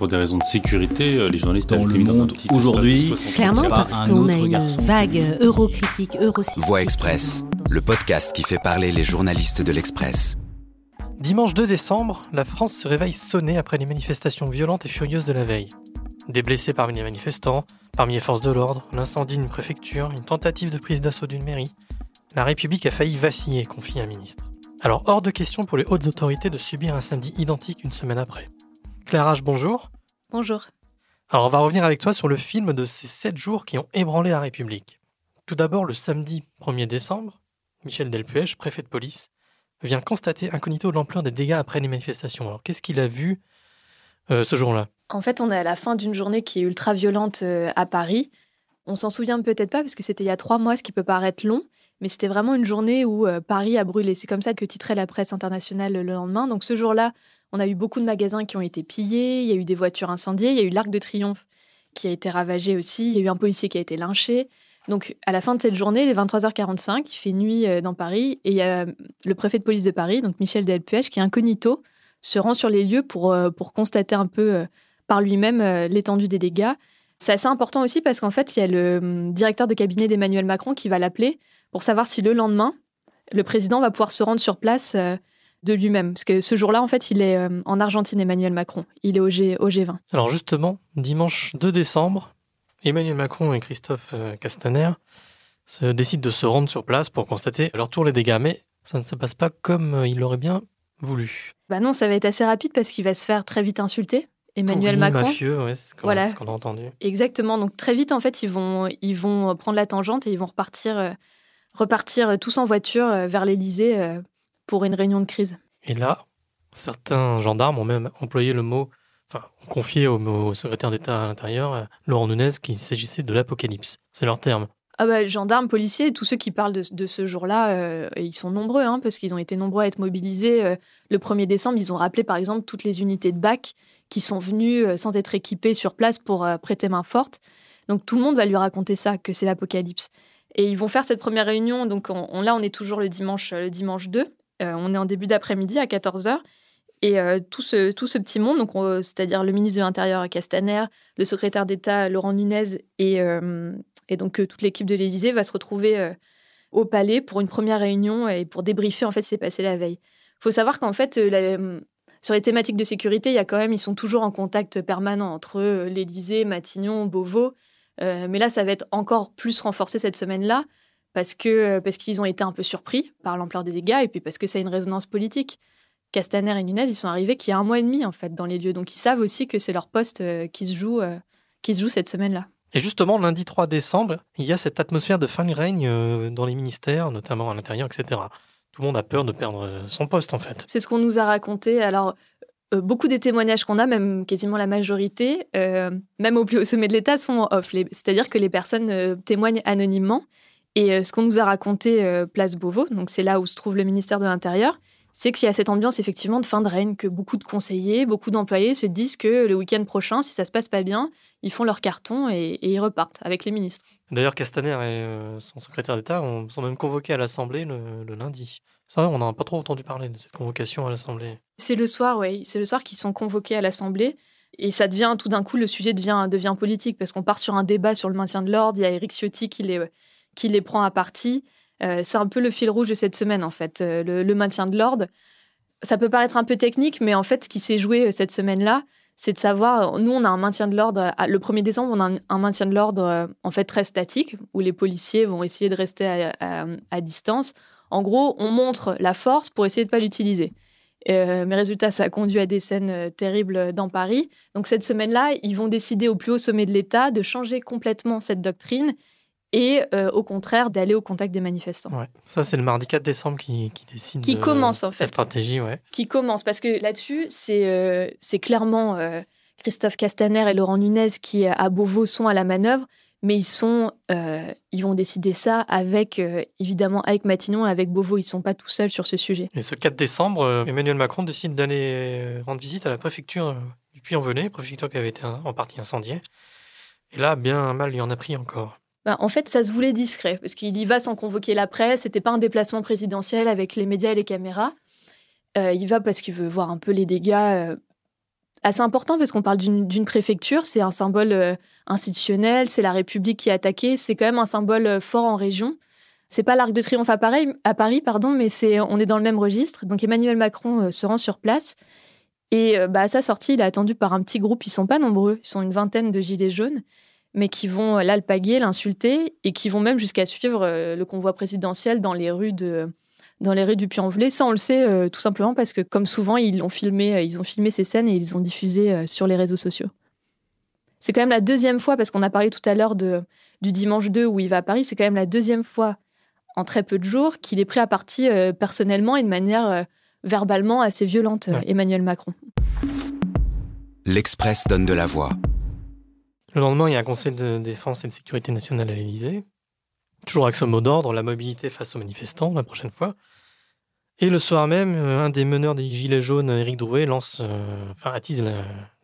Pour des raisons de sécurité, euh, les journalistes Dans le été mis dans un monde petit espace de aujourd'hui, 60 Clairement, parce qu'on a une garçon. vague eurocritique, eurosceptique. Voix Express, le podcast qui fait parler les journalistes de l'Express. Dimanche 2 décembre, la France se réveille sonnée après les manifestations violentes et furieuses de la veille. Des blessés parmi les manifestants, parmi les forces de l'ordre, l'incendie d'une préfecture, une tentative de prise d'assaut d'une mairie. La République a failli vaciller, confie un ministre. Alors hors de question pour les hautes autorités de subir un samedi identique une semaine après. Claire H, bonjour. Bonjour. Alors on va revenir avec toi sur le film de ces 7 jours qui ont ébranlé la République. Tout d'abord, le samedi 1er décembre, Michel Delpuech, préfet de police, vient constater incognito l'ampleur des dégâts après les manifestations. Alors qu'est-ce qu'il a vu euh, ce jour-là? En fait, on est à la fin d'une journée qui est ultra violente euh, à Paris. On s'en souvient peut-être pas parce que c'était il y a trois mois, ce qui peut paraître long, mais c'était vraiment une journée où euh, Paris a brûlé. C'est comme ça que titrait la presse internationale le lendemain. Donc ce jour-là, on a eu beaucoup de magasins qui ont été pillés, il y a eu des voitures incendiées, il y a eu l'Arc de Triomphe qui a été ravagé aussi, il y a eu un policier qui a été lynché. Donc à la fin de cette journée, les 23h45, il fait nuit euh, dans Paris et il y a le préfet de police de Paris, donc Michel Delpuech, qui est incognito, se rend sur les lieux pour, euh, pour constater un peu euh, par lui-même euh, l'étendue des dégâts. C'est assez important aussi parce qu'en fait, il y a le hum, directeur de cabinet d'Emmanuel Macron qui va l'appeler pour savoir si le lendemain, le président va pouvoir se rendre sur place euh, de lui-même. Parce que ce jour-là, en fait, il est euh, en Argentine, Emmanuel Macron. Il est au, G, au G20. Alors justement, dimanche 2 décembre, Emmanuel Macron et Christophe euh, Castaner se décident de se rendre sur place pour constater à leur tour les dégâts. Mais ça ne se passe pas comme euh, il l'aurait bien voulu. Bah non, ça va être assez rapide parce qu'il va se faire très vite insulter. Emmanuel Macron. mafieux, ouais, c'est ce qu'on Voilà. c'est ce qu'on a entendu. Exactement. Donc très vite, en fait, ils vont, ils vont prendre la tangente et ils vont repartir, euh, repartir tous en voiture vers l'Élysée euh, pour une réunion de crise. Et là, certains gendarmes ont même employé le mot, enfin, ont confié au, au secrétaire d'État à l'intérieur, euh, Laurent Nunez, qu'il s'agissait de l'apocalypse. C'est leur terme. Ah bah, gendarmes, policiers, tous ceux qui parlent de, de ce jour-là, euh, et ils sont nombreux, hein, parce qu'ils ont été nombreux à être mobilisés. euh, le 1er décembre, ils ont rappelé par exemple toutes les unités de BAC qui sont venues euh, sans être équipées sur place pour prêter main forte. Donc tout le monde va lui raconter ça, que c'est l'apocalypse. Et ils vont faire cette première réunion, donc on, on- là on est toujours le dimanche, le dimanche 2, Euh, on est en début d'après-midi à 14h. Et euh, tout, ce, tout ce petit monde, donc on- c'est-à-dire le ministre de l'Intérieur Castaner, le secrétaire d'État Laurent Nunez et, euh, donc euh, toute l'équipe de l'Élysée va se retrouver euh, au palais pour une première réunion et pour débriefer en fait ce qui s'est passé la veille. Il faut savoir qu'en fait, euh, sur les thématiques de sécurité, y a quand même, ils sont toujours en contact permanent entre euh, l'Élysée, Matignon, Beauvau. Euh, mais là, ça va être encore plus renforcé cette semaine-là parce que parce qu'ils ont été un peu surpris par l'ampleur des dégâts et puis parce que ça a une résonance politique. Castaner et Nunez, ils sont arrivés qu'il y a un mois et demi en fait dans les lieux, donc ils savent aussi que c'est leur poste euh, qui se joue euh, qui se joue cette semaine-là. Et justement, lundi 3 décembre, il y a cette atmosphère de fin de règne euh, dans les ministères, notamment à l'intérieur, etc. Tout le monde a peur de perdre son poste, en fait. C'est ce qu'on nous a raconté. Alors, beaucoup des témoignages qu'on a, même quasiment la majorité, euh, même au plus haut sommet de l'État, sont off. C'est-à-dire que les personnes euh, témoignent anonymement. Et euh, ce qu'on nous a raconté euh, Place Beauvau, donc c'est là où se trouve le ministère de l'Intérieur, c'est qu'il y a cette ambiance effectivement de fin de règne, que beaucoup de conseillers, beaucoup d'employés se disent que le week-end prochain, si ça se passe pas bien, ils font leur carton et, et ils repartent avec les ministres. D'ailleurs, Castaner et euh, son secrétaire d'État ont- sont même convoqués à l'Assemblée le, le lundi. Ça, on n'a pas trop entendu parler de cette convocation à l'Assemblée. C'est le soir, oui. C'est le soir qu'ils sont convoqués à l'Assemblée. Et ça devient, tout d'un coup, le sujet devient, devient politique parce qu'on part sur un débat sur le maintien de l'ordre. Il y a Éric Ciotti qui les, qui les prend à partie. Euh, c'est un peu le fil rouge de cette semaine, en fait, euh, le, maintien de l'ordre. Ça peut paraître un peu technique, mais en fait, ce qui s'est joué euh, cette semaine-là, c'est de savoir, nous, on a un maintien de l'ordre, le 1er décembre, on a un, maintien de l'ordre, en fait, très statique, où les policiers vont essayer de rester à, distance. En gros, on montre la force pour essayer de ne pas l'utiliser. Euh, mais résultat, ça a conduit à des scènes terribles dans Paris. Donc cette semaine-là, ils vont décider au plus haut sommet de l'État de changer complètement cette doctrine et euh, au contraire d'aller au contact des manifestants. Ouais. Ça, c'est le mardi 4 décembre qui, qui décide. Qui de- commence, en La fait. stratégie, ouais. Qui commence parce que là-dessus, c'est euh, c'est clairement euh, Christophe Castaner et Laurent Nunez qui, à Beauvau, sont à la manœuvre. Mais ils sont, ils vont décider ça avec, évidemment, avec Matignon et avec Beauvau. Ils sont pas tout seuls sur ce sujet. Et ce 4 décembre, Emmanuel Macron décide d'aller rendre visite à la préfecture du Puy-en-Velay, préfecture qui avait été en partie incendiée. Et là, bien mal, il y en a pris encore. Ben, en fait, ça se voulait discret, parce qu'il y va sans convoquer la presse. C'était pas un déplacement présidentiel avec les médias et les caméras. Euh, il va parce qu'il veut voir un peu les dégâts euh, assez important parce qu'on parle d'une préfecture, c'est un symbole euh, institutionnel, c'est la République qui est attaquée, c'est quand même un symbole fort en région. C'est pas l'Arc de Triomphe à Paris, à Paris pardon, mais on est dans le même registre. Donc Emmanuel Macron se rend sur place et bah, à sa sortie, il est attendu par un petit groupe. Ils sont pas nombreux, ils sont une vingtaine de gilets jaunes, mais qui vont l'alpaguer, l'insulter et qui vont même jusqu'à suivre le convoi présidentiel dans les rues de dans les rues du Puy-en-Velay. Ça, on le sait euh, tout simplement parce que, comme souvent, ils ont filmé, euh, ils ont filmé ces scènes et ils ont diffusé euh, sur les réseaux sociaux. C'est quand même la deuxième fois, parce qu'on a parlé tout à l'heure du dimanche 2 où il va à Paris, c'est quand même la deuxième fois en très peu de jours qu'il est pris à partie personnellement et de manière verbalement assez violente, Emmanuel Macron. L'Express donne de la voix. Le lendemain, il y a un conseil de défense et de sécurité nationale à l'Élysée. Toujours avec ce mot d'ordre, la mobilité face aux manifestants la prochaine fois. Et le soir même, euh, un des meneurs des Gilets jaunes, Éric Drouet, lance, euh, enfin, attise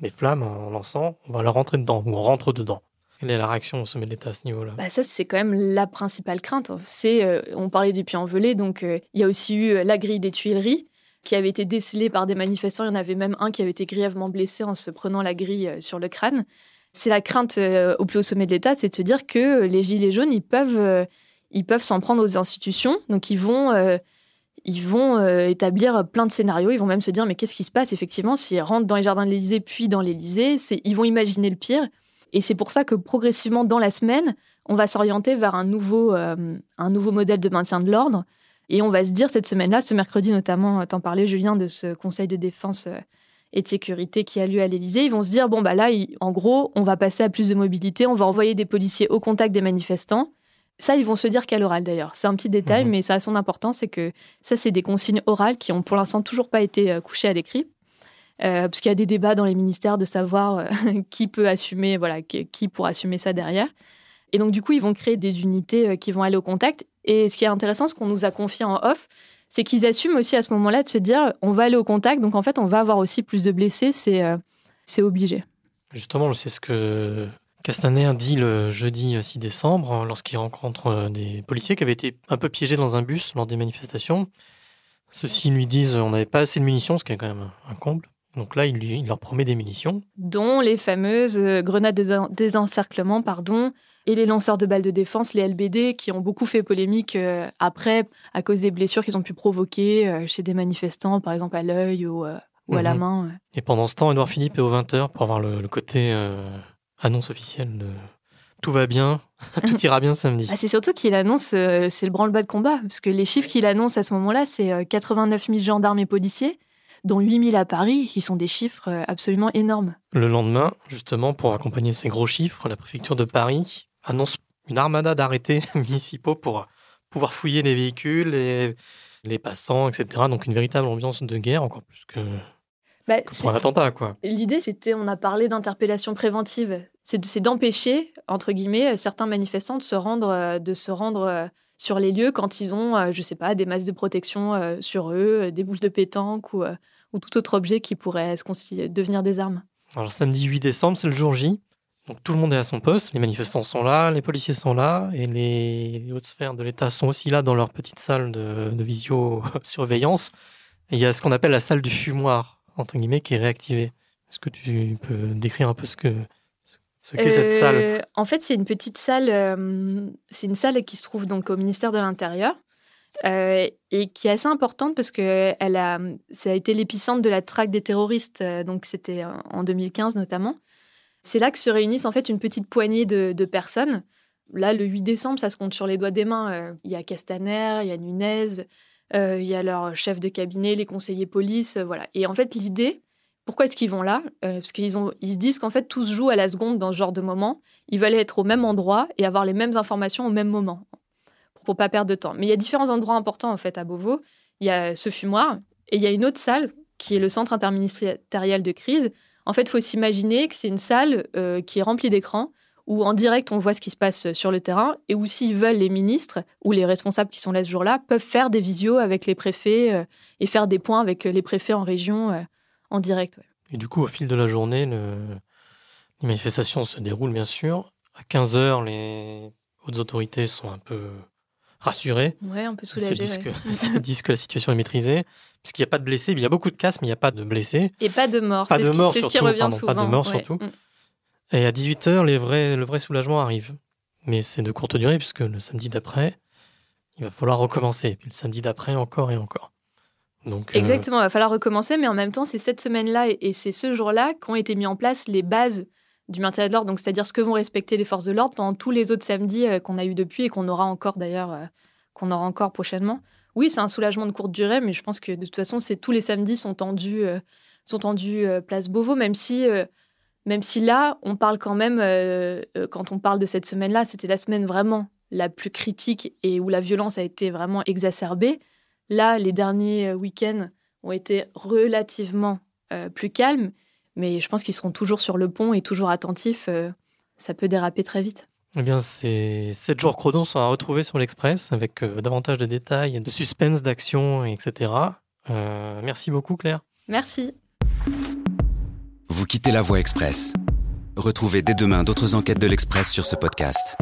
les flammes en lançant on va leur rentrer dedans, ou on rentre dedans. Quelle est la réaction au sommet de l'État à ce niveau-là? Bah Ça, c'est quand même la principale crainte. C'est, euh, on parlait du puits envelé, donc il y a aussi eu la grille des Tuileries qui avait été décelée par des manifestants. Il y en avait même un qui avait été grièvement blessé en se prenant la grille sur le crâne. C'est la crainte au plus haut sommet de l'État, c'est de se dire que les Gilets jaunes, ils peuvent, ils peuvent s'en prendre aux institutions. Donc, ils vont ils vont euh, établir plein de scénarios. Ils vont même se dire mais qu'est-ce qui se passe effectivement s'ils rentrent dans les jardins de l'Élysée puis dans l'Élysée? Ils vont imaginer le pire. Et c'est pour ça que progressivement dans la semaine, on va s'orienter vers un nouveau, euh, un nouveau modèle de maintien de l'ordre. Et on va se dire cette semaine-là, ce mercredi notamment, euh, t'en parlais Julien de ce Conseil de défense et de sécurité qui a lieu à l'Élysée, ils vont se dire bon bah là, en gros, on va passer à plus de mobilité, on va envoyer des policiers au contact des manifestants. Ça, ils vont se dire qu'à l'oral d'ailleurs. C'est un petit détail, mhm. mais ça a son importance, c'est que ça, c'est des consignes orales qui ont pour l'instant toujours pas été euh, couchées à l'écrit. Euh, parce qu'il y a des débats dans les ministères de savoir euh, qui peut assumer, voilà, qui, qui pour assumer ça derrière. Et donc, du coup, ils vont créer des unités qui vont aller au contact. Et ce qui est intéressant, ce qu'on nous a confié en off, c'est qu'ils assument aussi à ce moment-là de se dire on va aller au contact, donc en fait, on va avoir aussi plus de blessés, c'est c'est obligé. Justement, c'est ce que Castaner dit le jeudi 6 décembre, hein, lorsqu'il rencontre euh, des policiers qui avaient été un peu piégés dans un bus lors des manifestations. Ceux-ci lui disent on n'avait pas assez de munitions, ce qui est quand même un comble. Donc là, il, leur promet des munitions. Dont les fameuses euh, grenades de désencerclement, pardon, et les lanceurs de balles de défense, les LBD, qui ont beaucoup fait polémique euh, après à cause des blessures qu'ils ont pu provoquer chez des manifestants, par exemple à l'œil ou, à la mhm. main. Et pendant ce temps, Edouard Philippe est au 20h pour avoir le, côté annonce officielle de tout va bien, tout ira bien samedi. Ah, c'est surtout qu'il annonce, euh, c'est le branle-bas de combat, parce que les chiffres qu'il annonce à ce moment-là, c'est 89 euh, 000 gendarmes et policiers, dont 8 000 à Paris, qui sont des chiffres euh, absolument énormes. Le lendemain, justement, pour accompagner ces gros chiffres, la préfecture de Paris annonce une armada d'arrêtés municipaux pour pouvoir fouiller les véhicules, et les passants, etc. Donc une véritable ambiance de guerre, encore plus que bah, pour un attentat, quoi. L'idée, c'était, on a parlé d'interpellation préventive, c'est d'empêcher, entre guillemets, certains manifestants de se rendre, euh, de se rendre euh, sur les lieux quand ils ont, euh, je sais pas, des masques de protection sur eux, des boules de pétanque ou, ou tout autre objet qui pourrait devenir des armes. Alors, samedi 8 décembre, c'est le jour J. Donc, tout le monde est à son poste. Les manifestants sont là, les policiers sont là, et les, hautes sphères de l'État sont aussi là dans leur petite salle de visio-surveillance. Il y a ce qu'on appelle la salle du fumoir entre guillemets, qui est réactivée. Est-ce que tu peux décrire un peu ce que euh, En fait, c'est une petite salle. Euh, c'est une salle qui se trouve donc au ministère de l'Intérieur. Euh, et qui est assez importante parce que elle a, ça a été l'épicentre de la traque des terroristes, donc c'était en 2015 notamment. C'est là que se réunissent en fait une petite poignée de, de, personnes. Là, le 8 décembre, ça se compte sur les doigts des mains. Il y a Castaner, il y a Nunez, il y a leur chef de cabinet, les conseillers police, voilà. Et en fait, l'idée, pourquoi est-ce qu'ils vont là? Euh, Parce qu'ils ils se disent qu'en fait, tout se joue à la seconde dans ce genre de moment. Ils veulent être au même endroit et avoir les mêmes informations au même moment, pour, pas perdre de temps. Mais il y a différents endroits importants, en fait, à Beauvau. Il y a ce fumoir et il y a une autre salle qui est le centre interministériel de crise. En fait, il faut s'imaginer que c'est une salle qui est remplie d'écrans où en direct on voit ce qui se passe sur le terrain et où s'ils veulent les ministres ou les responsables qui sont là ce jour-là peuvent faire des visios avec les préfets euh, et faire des points avec les préfets en région euh, en direct. Et du coup, au fil de la journée, les manifestations se déroulent bien sûr. À 15 heures, les hautes autorités sont un peu rassurés. Ouais, un peu Ils se disent, ouais. que, se disent que la situation est maîtrisée. Puisqu'il n'y a pas de blessés, il y a beaucoup de casses, mais il n'y a pas de blessés. Et pas de mort. Pas de ce qui- mort c'est ce qui surtout, revient pardon, souvent. pas de mort ouais. surtout. Mm. Et à 18h, les vrais, le vrai soulagement arrive. Mais c'est de courte durée, puisque le samedi d'après, il va falloir recommencer. Puis le samedi d'après, encore et encore. Euh, Exactement, il va falloir recommencer, mais en même temps, c'est cette semaine-là et, c'est ce jour-là qu'ont été mis en place les bases du maintien de l'ordre, donc c'est-à-dire ce que vont respecter les forces de l'ordre pendant tous les autres samedis euh, qu'on a eu depuis et qu'on aura encore d'ailleurs, euh, qu'on aura encore prochainement. Oui, c'est un soulagement de courte durée, mais je pense que de toute façon, c'est tous les samedis sont tendus, sont tendus place Beauvau, même si, même si là, on parle quand même, quand on parle de cette semaine-là, c'était la semaine vraiment la plus critique et où la violence a été vraiment exacerbée. Là, les derniers euh, week-ends ont été relativement euh, plus calmes, mais je pense qu'ils seront toujours sur le pont et toujours attentifs. euh, ça peut déraper très vite. eh bien, ces 7 jours chrono sont à retrouver sur l'Express avec euh, davantage de détails, de suspense, d'action, etc. Euh, merci beaucoup, Claire. Merci. Vous quittez la voie express. Retrouvez dès demain d'autres enquêtes de l'Express sur ce podcast.